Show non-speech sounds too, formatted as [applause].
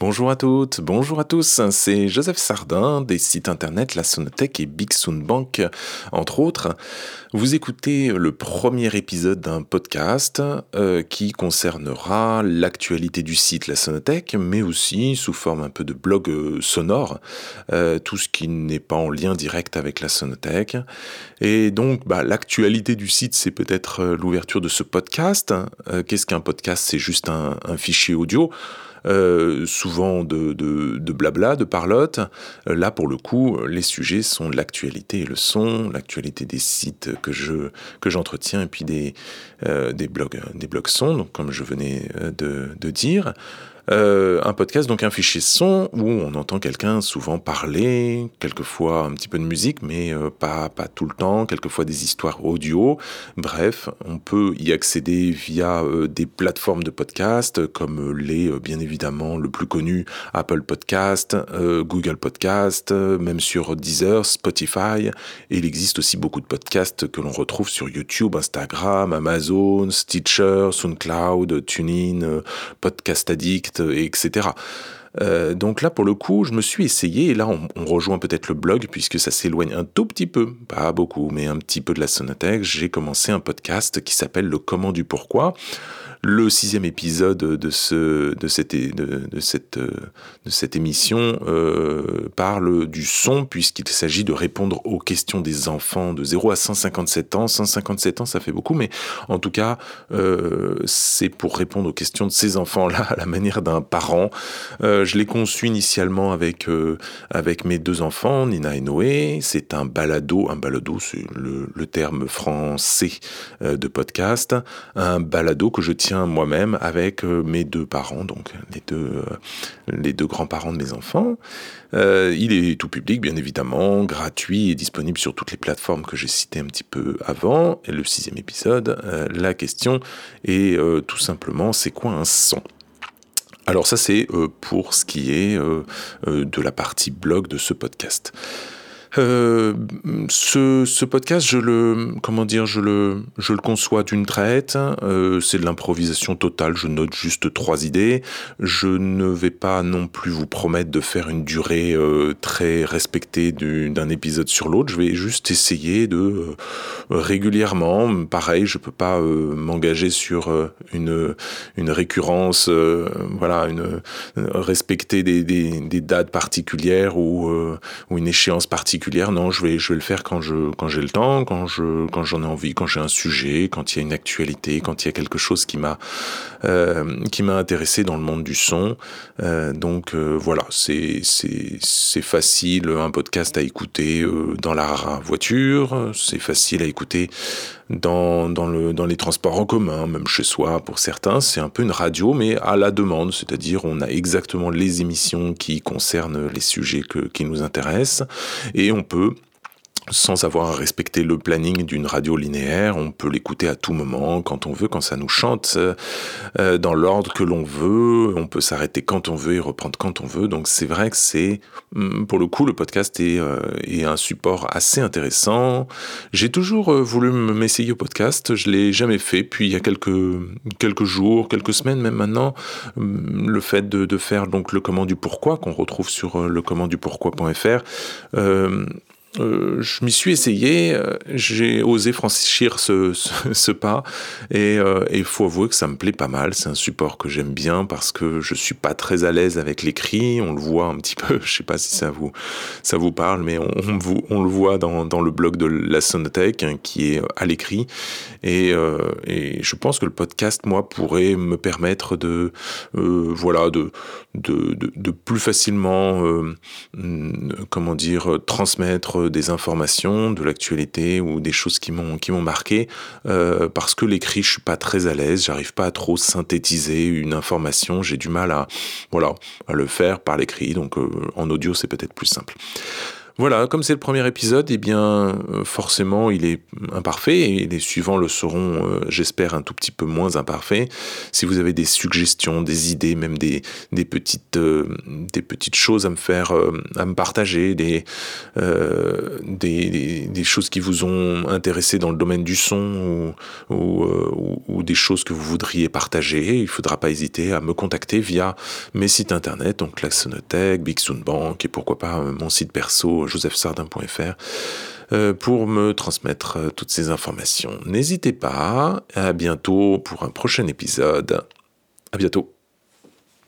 Bonjour à toutes, bonjour à tous, c'est Joseph Sardin des sites internet La Sonothèque et Big Sound Bank, entre autres. Vous écoutez le premier épisode d'un podcast euh, qui concernera l'actualité du site La Sonothèque, mais aussi sous forme un peu de blog euh, sonore, euh, tout ce qui n'est pas en lien direct avec la Sonothèque. Et donc, bah, l'actualité du site, c'est peut-être l'ouverture de ce podcast. Qu'est-ce qu'un podcast? C'est juste un fichier audio. Euh, souvent de, blabla, de parlotte. Euh, là, pour le coup, les sujets sont l'actualité et le son, l'actualité des sites que je que j'entretiens et puis des, euh, des blogs des blogs son, donc comme je venais de dire. Euh, un podcast, donc un fichier son où on entend quelqu'un souvent parler, quelquefois un petit peu de musique, mais euh, pas, pas tout le temps, quelquefois des histoires audio. Bref, on peut y accéder via euh, des plateformes de podcast comme les, bien évidemment, le plus connu Apple Podcast, Google Podcast, même sur Deezer, Spotify. Et il existe aussi beaucoup de podcasts que l'on retrouve sur YouTube, Instagram, Amazon, Stitcher, SoundCloud, TuneIn, Podcast Addict, etc. Euh, donc là, pour le coup, je me suis essayé, et là, on, rejoint peut-être le blog, puisque ça s'éloigne un tout petit peu, pas beaucoup, mais un petit peu de la sonothèque. J'ai commencé un podcast qui s'appelle Le Comment du Pourquoi. Le sixième épisode de, ce, de, cette, de, cette, de cette émission euh, parle du son, puisqu'il s'agit de répondre aux questions des enfants de 0 à 157 ans. 157 ans, ça fait beaucoup, mais en tout cas, euh, c'est pour répondre aux questions de ces enfants-là à la manière d'un parent. Euh, je l'ai conçu initialement avec, avec mes deux enfants, Nina et Noé. C'est un balado, un balado, c'est le, le, terme français de podcast, un balado que je tiens moi-même avec euh, mes deux parents, donc les deux, euh, les deux grands-parents de mes enfants. Euh, il est tout public, bien évidemment, gratuit et disponible sur toutes les plateformes que j'ai citées un petit peu avant. Et le sixième épisode, la question est tout simplement, c'est quoi un son? Alors ça c'est pour ce qui est de la partie blog de ce podcast. Euh, ce, podcast, je le, comment dire, je le, conçois d'une traite. Euh, c'est de l'improvisation totale. Je note juste trois idées. Je ne vais pas non plus vous promettre de faire une durée euh, très respectée d'un épisode sur l'autre. Je vais juste essayer de régulièrement, pareil, je peux pas m'engager sur une, récurrence, voilà, respecter des, dates particulières ou, ou une échéance particulière non, je vais, je vais le faire quand je, quand j'ai le temps, quand je, quand j'en ai envie, quand j'ai un sujet, quand il y a une actualité, quand il y a quelque chose qui m'a, euh, qui m'a intéressé dans le monde du son. Euh, donc euh, voilà, c'est, c'est, c'est facile, un podcast à écouter dans la voiture, c'est facile à écouter dans, dans, le, dans les transports en commun, même chez soi pour certains. C'est un peu une radio, mais à la demande, c'est-à-dire on a exactement les émissions qui concernent les sujets que, qui nous intéressent et on peut sans avoir à respecter le planning d'une radio linéaire. On peut l'écouter à tout moment, quand on veut, quand ça nous chante, euh, dans l'ordre que l'on veut. On peut s'arrêter quand on veut et reprendre quand on veut. Donc c'est vrai que c'est, mm, pour le coup, le podcast est, euh, est un support assez intéressant. J'ai toujours euh, voulu m'essayer au podcast. Je l'ai jamais fait. Puis il y a quelques jours, quelques semaines même maintenant, mm, le fait de, faire donc le comment du pourquoi qu'on retrouve sur le comment du pourquoi.fr. Euh, euh, je m'y suis essayé, euh, j'ai osé franchir ce, pas et il euh, faut avouer que ça me plaît pas mal. C'est un support que j'aime bien parce que je suis pas très à l'aise avec l'écrit. On le voit un petit peu, [laughs] je sais pas si ça vous ça vous parle, mais on, le voit dans, dans, le blog de la Sonothèque hein, qui est à l'écrit et, je pense que le podcast moi pourrait me permettre de voilà de, de plus facilement comment dire transmettre des informations, de l'actualité ou des choses qui m'ont qui marqué euh, parce que l'écrit je suis pas très à l'aise, j'arrive pas à trop synthétiser une information, j'ai du mal à voilà à le faire par l'écrit donc euh, en audio c'est peut-être plus simple. Voilà, comme c'est le premier épisode, eh bien, euh, forcément, il est imparfait et les suivants le seront, euh, j'espère, un tout petit peu moins imparfaits. Si vous avez des suggestions, des idées, même des, euh, petites choses à me faire, à me partager, des, choses qui vous ont intéressé dans le domaine du son ou, ou, ou, des choses que vous voudriez partager, il ne faudra pas hésiter à me contacter via mes sites internet, donc la Sonothèque, Big Sound Bank et pourquoi pas mon site perso josephsardin.fr euh, pour me transmettre euh, toutes ces informations. N'hésitez pas, à bientôt pour un prochain épisode. À bientôt.